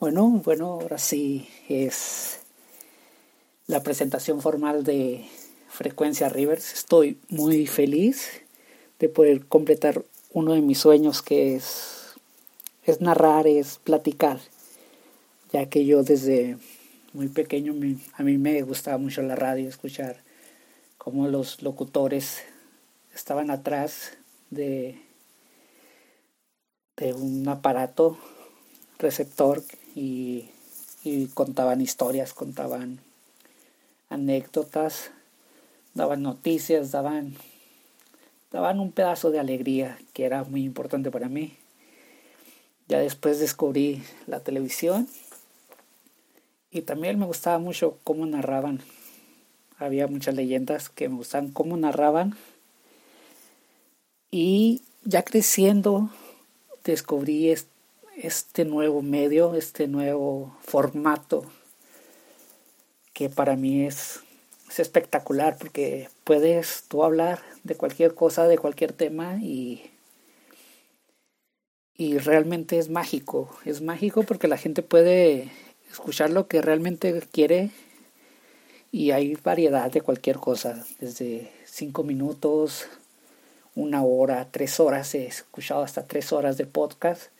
Bueno, bueno, ahora sí es la presentación formal de Frecuencia Rivers. Estoy muy feliz de poder completar uno de mis sueños que es, es narrar, es platicar, ya que yo desde muy pequeño a mí me gustaba mucho la radio, escuchar cómo los locutores estaban atrás de, de un aparato receptor y, contaban historias, contaban anécdotas, daban noticias, daban, daban un pedazo de alegría que era muy importante para mí. Ya después descubrí la televisión y también me gustaba mucho cómo narraban. Había muchas leyendas que me gustaban cómo narraban. Y ya creciendo descubrí este nuevo medio, este nuevo formato, que para mí es, espectacular porque puedes tú hablar de cualquier cosa, de cualquier tema y, y realmente es mágico. Es mágico porque la gente puede escuchar lo que realmente quiere y hay variedad de cualquier cosa, desde cinco minutos, una hora, tres horas, he escuchado hasta tres horas de podcast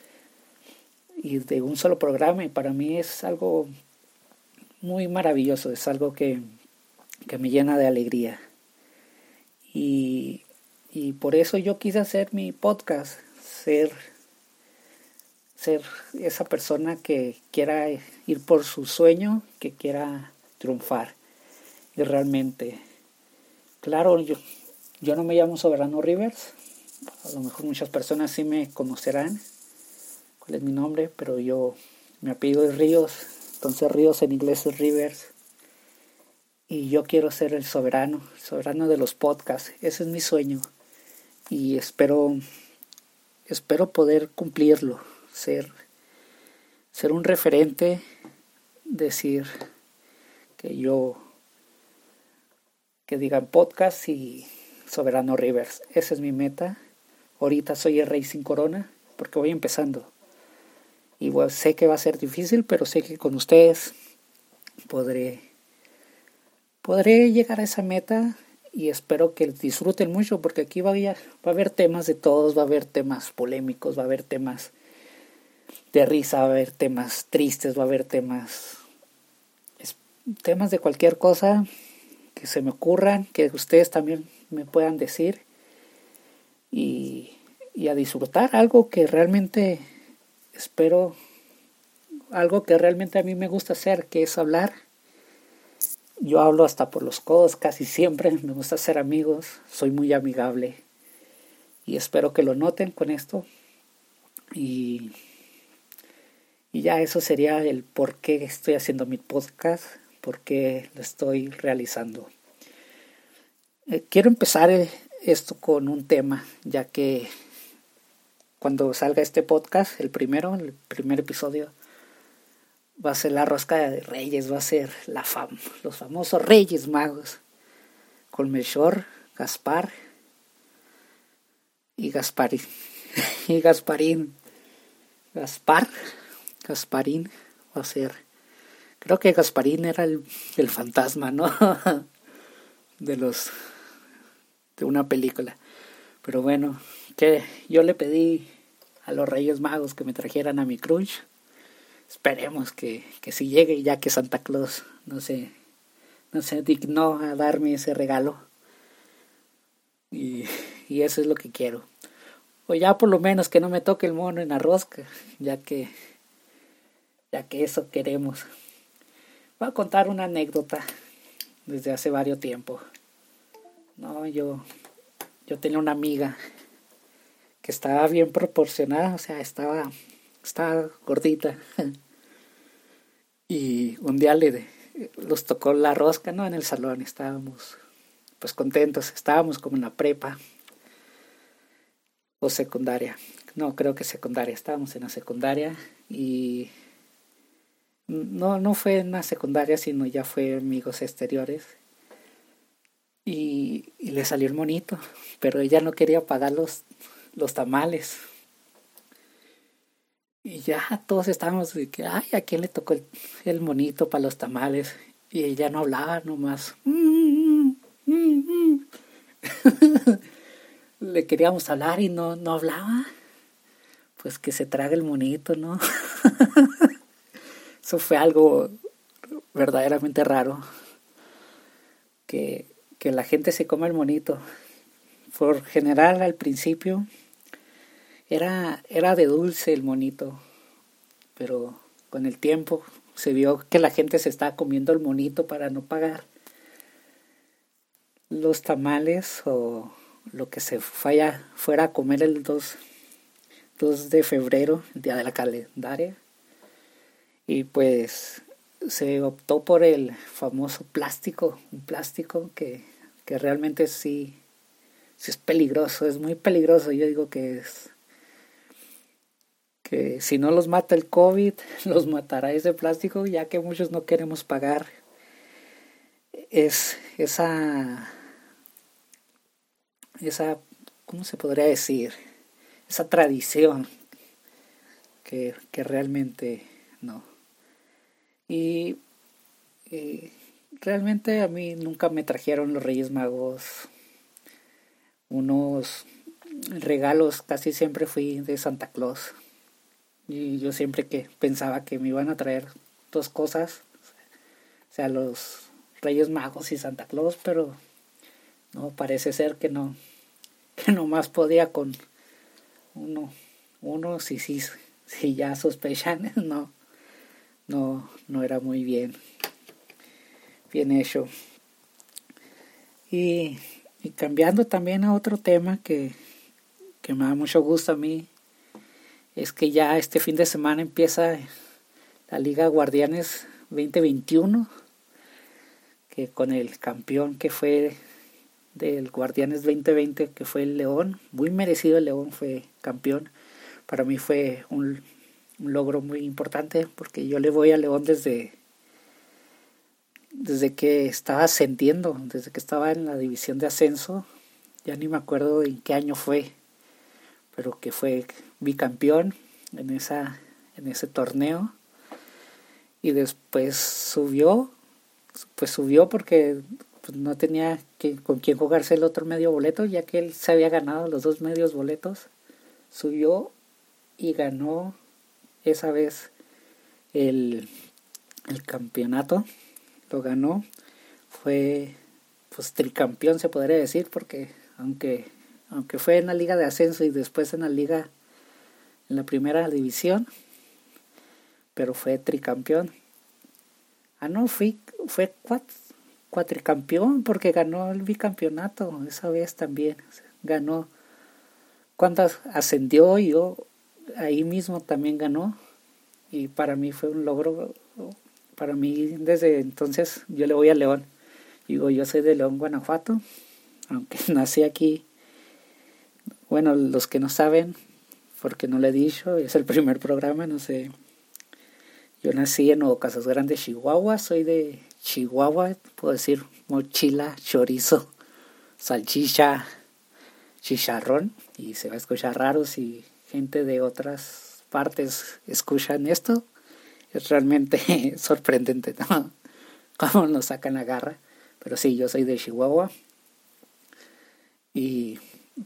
y de un solo programa y para mí es algo muy maravilloso, es algo que, que me llena de alegría. Y, y por eso yo quise hacer mi podcast, ser, ser esa persona que quiera ir por su sueño, que quiera triunfar. Y realmente, claro, yo, yo no me llamo Soberano Rivers, a lo mejor muchas personas sí me conocerán, es mi nombre, pero yo, mi apellido es Ríos, entonces Ríos en inglés es Rivers. Y yo quiero ser el soberano, soberano de los podcasts. Ese es mi sueño. Y espero, espero poder cumplirlo, ser, ser un referente, decir que yo, que digan podcast y soberano Rivers. Esa es mi meta. Ahorita soy el rey sin corona porque voy empezando. Y sé que va a ser difícil, pero sé que con ustedes podré, podré llegar a esa meta y espero que disfruten mucho porque aquí va a, va a haber temas de todos, va a haber temas polémicos, va a haber temas de risa, va a haber temas tristes, va a haber temas temas de cualquier cosa que se me ocurran, que ustedes también me puedan decir y, y a disfrutar algo que realmente espero algo que realmente a mí me gusta hacer, que es hablar. Yo hablo hasta por los codos casi siempre, me gusta ser amigos, soy muy amigable y espero que lo noten con esto. Y, y ya eso sería el por qué estoy haciendo mi podcast, por qué lo estoy realizando. Eh, quiero empezar eh, esto con un tema, ya que cuando salga este podcast, el primero, el primer episodio, va a ser la rosca de reyes, va a ser la fam los famosos reyes magos, con Melchor, Gaspar y Gasparín. y Gasparín. Gaspar, Gasparín va a ser. Creo que Gasparín era el, el fantasma, ¿no? de los. de una película. Pero bueno, que yo le pedí a los Reyes Magos que me trajeran a mi crunch. Esperemos que, que si llegue ya que Santa Claus no se, no dignó a darme ese regalo. Y, y eso es lo que quiero. O ya por lo menos que no me toque el mono en la rosca, ya que, ya que eso queremos. Voy a contar una anécdota desde hace varios tiempo. No, yo, yo tenía una amiga estaba bien proporcionada, o sea, estaba, estaba gordita. y un día le los tocó la rosca, ¿no? En el salón estábamos pues contentos, estábamos como en la prepa o secundaria. No, creo que secundaria, estábamos en la secundaria y no, no fue en la secundaria, sino ya fue amigos exteriores. Y, y le salió el monito, pero ella no quería pagar los, los tamales. Y ya todos estábamos de que, ay, ¿a quién le tocó el, monito para los tamales? Y ella no hablaba nomás. le queríamos hablar y no, no hablaba. Pues que se traga el monito, ¿no? Eso fue algo verdaderamente raro. Que, que la gente se coma el monito. Por general al principio era, era de dulce el monito, pero con el tiempo se vio que la gente se estaba comiendo el monito para no pagar los tamales o lo que se fuera, fuera a comer el 2, 2 de febrero, el día de la calendaria. Y pues se optó por el famoso plástico, un plástico que, que realmente sí, sí es peligroso, es muy peligroso. Yo digo que es que si no los mata el COVID, los matará ese plástico, ya que muchos no queremos pagar es esa esa ¿cómo se podría decir? esa tradición que, que realmente no. Y, y, realmente a mí nunca me trajeron los Reyes Magos unos regalos, casi siempre fui de Santa Claus. Y yo siempre que pensaba que me iban a traer dos cosas, o sea, los Reyes Magos y Santa Claus, pero no, parece ser que no, que nomás podía con uno, uno si, si, si ya sospechan, no, no, no era muy bien, bien hecho. Y, y cambiando también a otro tema que, que me da mucho gusto a mí, es que ya este fin de semana empieza la Liga Guardianes 2021, que con el campeón que fue del Guardianes 2020, que fue el León, muy merecido el León fue campeón. Para mí fue un, logro muy importante porque yo le voy a León desde desde que estaba ascendiendo, desde que estaba en la división de ascenso, ya ni me acuerdo en qué año fue, pero que fue bicampeón en, esa, en ese torneo. Y después subió, pues subió porque pues, no tenía que, con quién jugarse el otro medio boleto, ya que él se había ganado los dos medios boletos. Subió y ganó esa vez el, el campeonato. Lo ganó. Fue pues tricampeón se podría decir porque aunque aunque fue en la liga de ascenso y después en la liga en la primera división, pero fue tricampeón. Ah, no, fui, fue cuatricampeón porque ganó el bicampeonato esa vez también. Ganó. Cuando ascendió, yo ahí mismo también ganó. Y para mí fue un logro. Para mí, desde entonces, yo le voy a León. Digo, yo soy de León, Guanajuato. Aunque nací aquí. Bueno, los que no saben, porque no le he dicho, es el primer programa, no sé. Yo nací en Nuevo Grandes, Chihuahua, soy de Chihuahua, puedo decir mochila, chorizo, salchicha, chicharrón, y se va a escuchar raro si gente de otras partes escuchan esto. Es realmente sorprendente, ¿no? Cómo nos sacan la garra. Pero sí, yo soy de Chihuahua. Y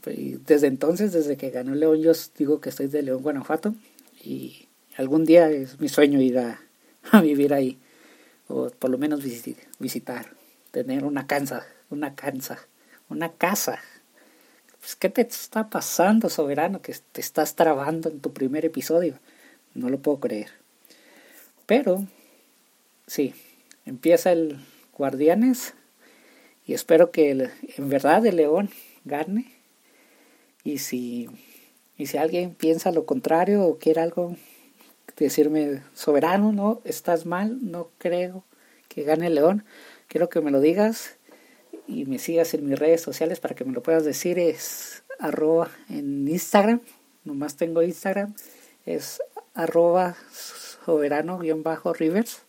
desde entonces, desde que ganó León, yo digo que estoy de León, Guanajuato. Y algún día es mi sueño ir a, vivir ahí. O por lo menos visitar. Tener una casa, una casa, una casa. Pues, ¿Qué te está pasando, soberano? Que te estás trabando en tu primer episodio. No lo puedo creer. Pero, sí, empieza el Guardianes. Y espero que en verdad el León gane y si, y si alguien piensa lo contrario o quiere algo, decirme, soberano, no, estás mal, no creo que gane el león, quiero que me lo digas y me sigas en mis redes sociales para que me lo puedas decir, es arroba en Instagram, nomás tengo Instagram, es arroba soberano-rivers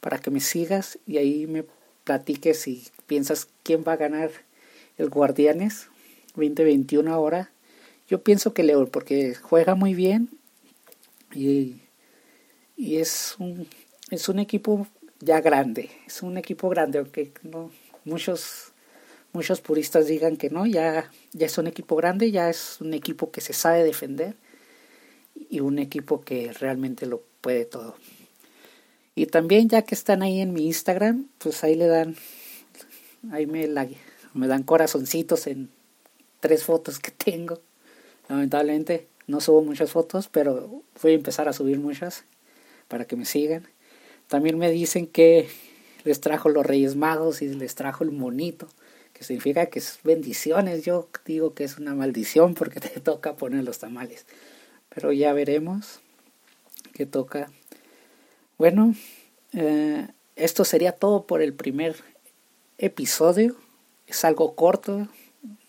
para que me sigas y ahí me platiques si piensas quién va a ganar el Guardianes 2021 ahora. Yo pienso que León, porque juega muy bien Y, y es, un, es un equipo ya grande, es un equipo grande, aunque no, muchos, muchos puristas digan que no, ya, ya es un equipo grande, ya es un equipo que se sabe defender y un equipo que realmente lo puede todo. Y también ya que están ahí en mi Instagram, pues ahí le dan, ahí me, me dan corazoncitos en tres fotos que tengo. Lamentablemente no subo muchas fotos, pero voy a empezar a subir muchas para que me sigan. También me dicen que les trajo los Reyes Magos y les trajo el monito, que significa que es bendiciones. Yo digo que es una maldición porque te toca poner los tamales. Pero ya veremos qué toca. Bueno, eh, esto sería todo por el primer episodio. Es algo corto.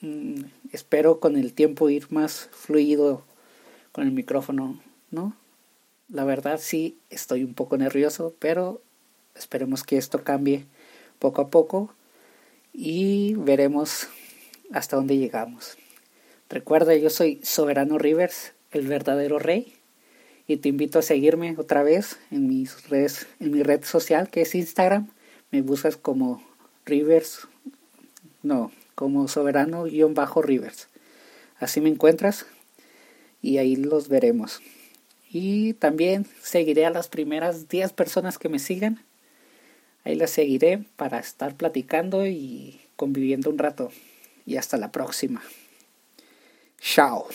Mm, espero con el tiempo ir más fluido con el micrófono, ¿no? La verdad sí estoy un poco nervioso, pero esperemos que esto cambie poco a poco y veremos hasta dónde llegamos. Recuerda, yo soy Soberano Rivers, el verdadero rey, y te invito a seguirme otra vez en mis redes, en mi red social que es Instagram. Me buscas como Rivers, no, como Soberano-Rivers. Así me encuentras y ahí los veremos. Y también seguiré a las primeras 10 personas que me sigan. Ahí las seguiré para estar platicando y conviviendo un rato. Y hasta la próxima. Chao.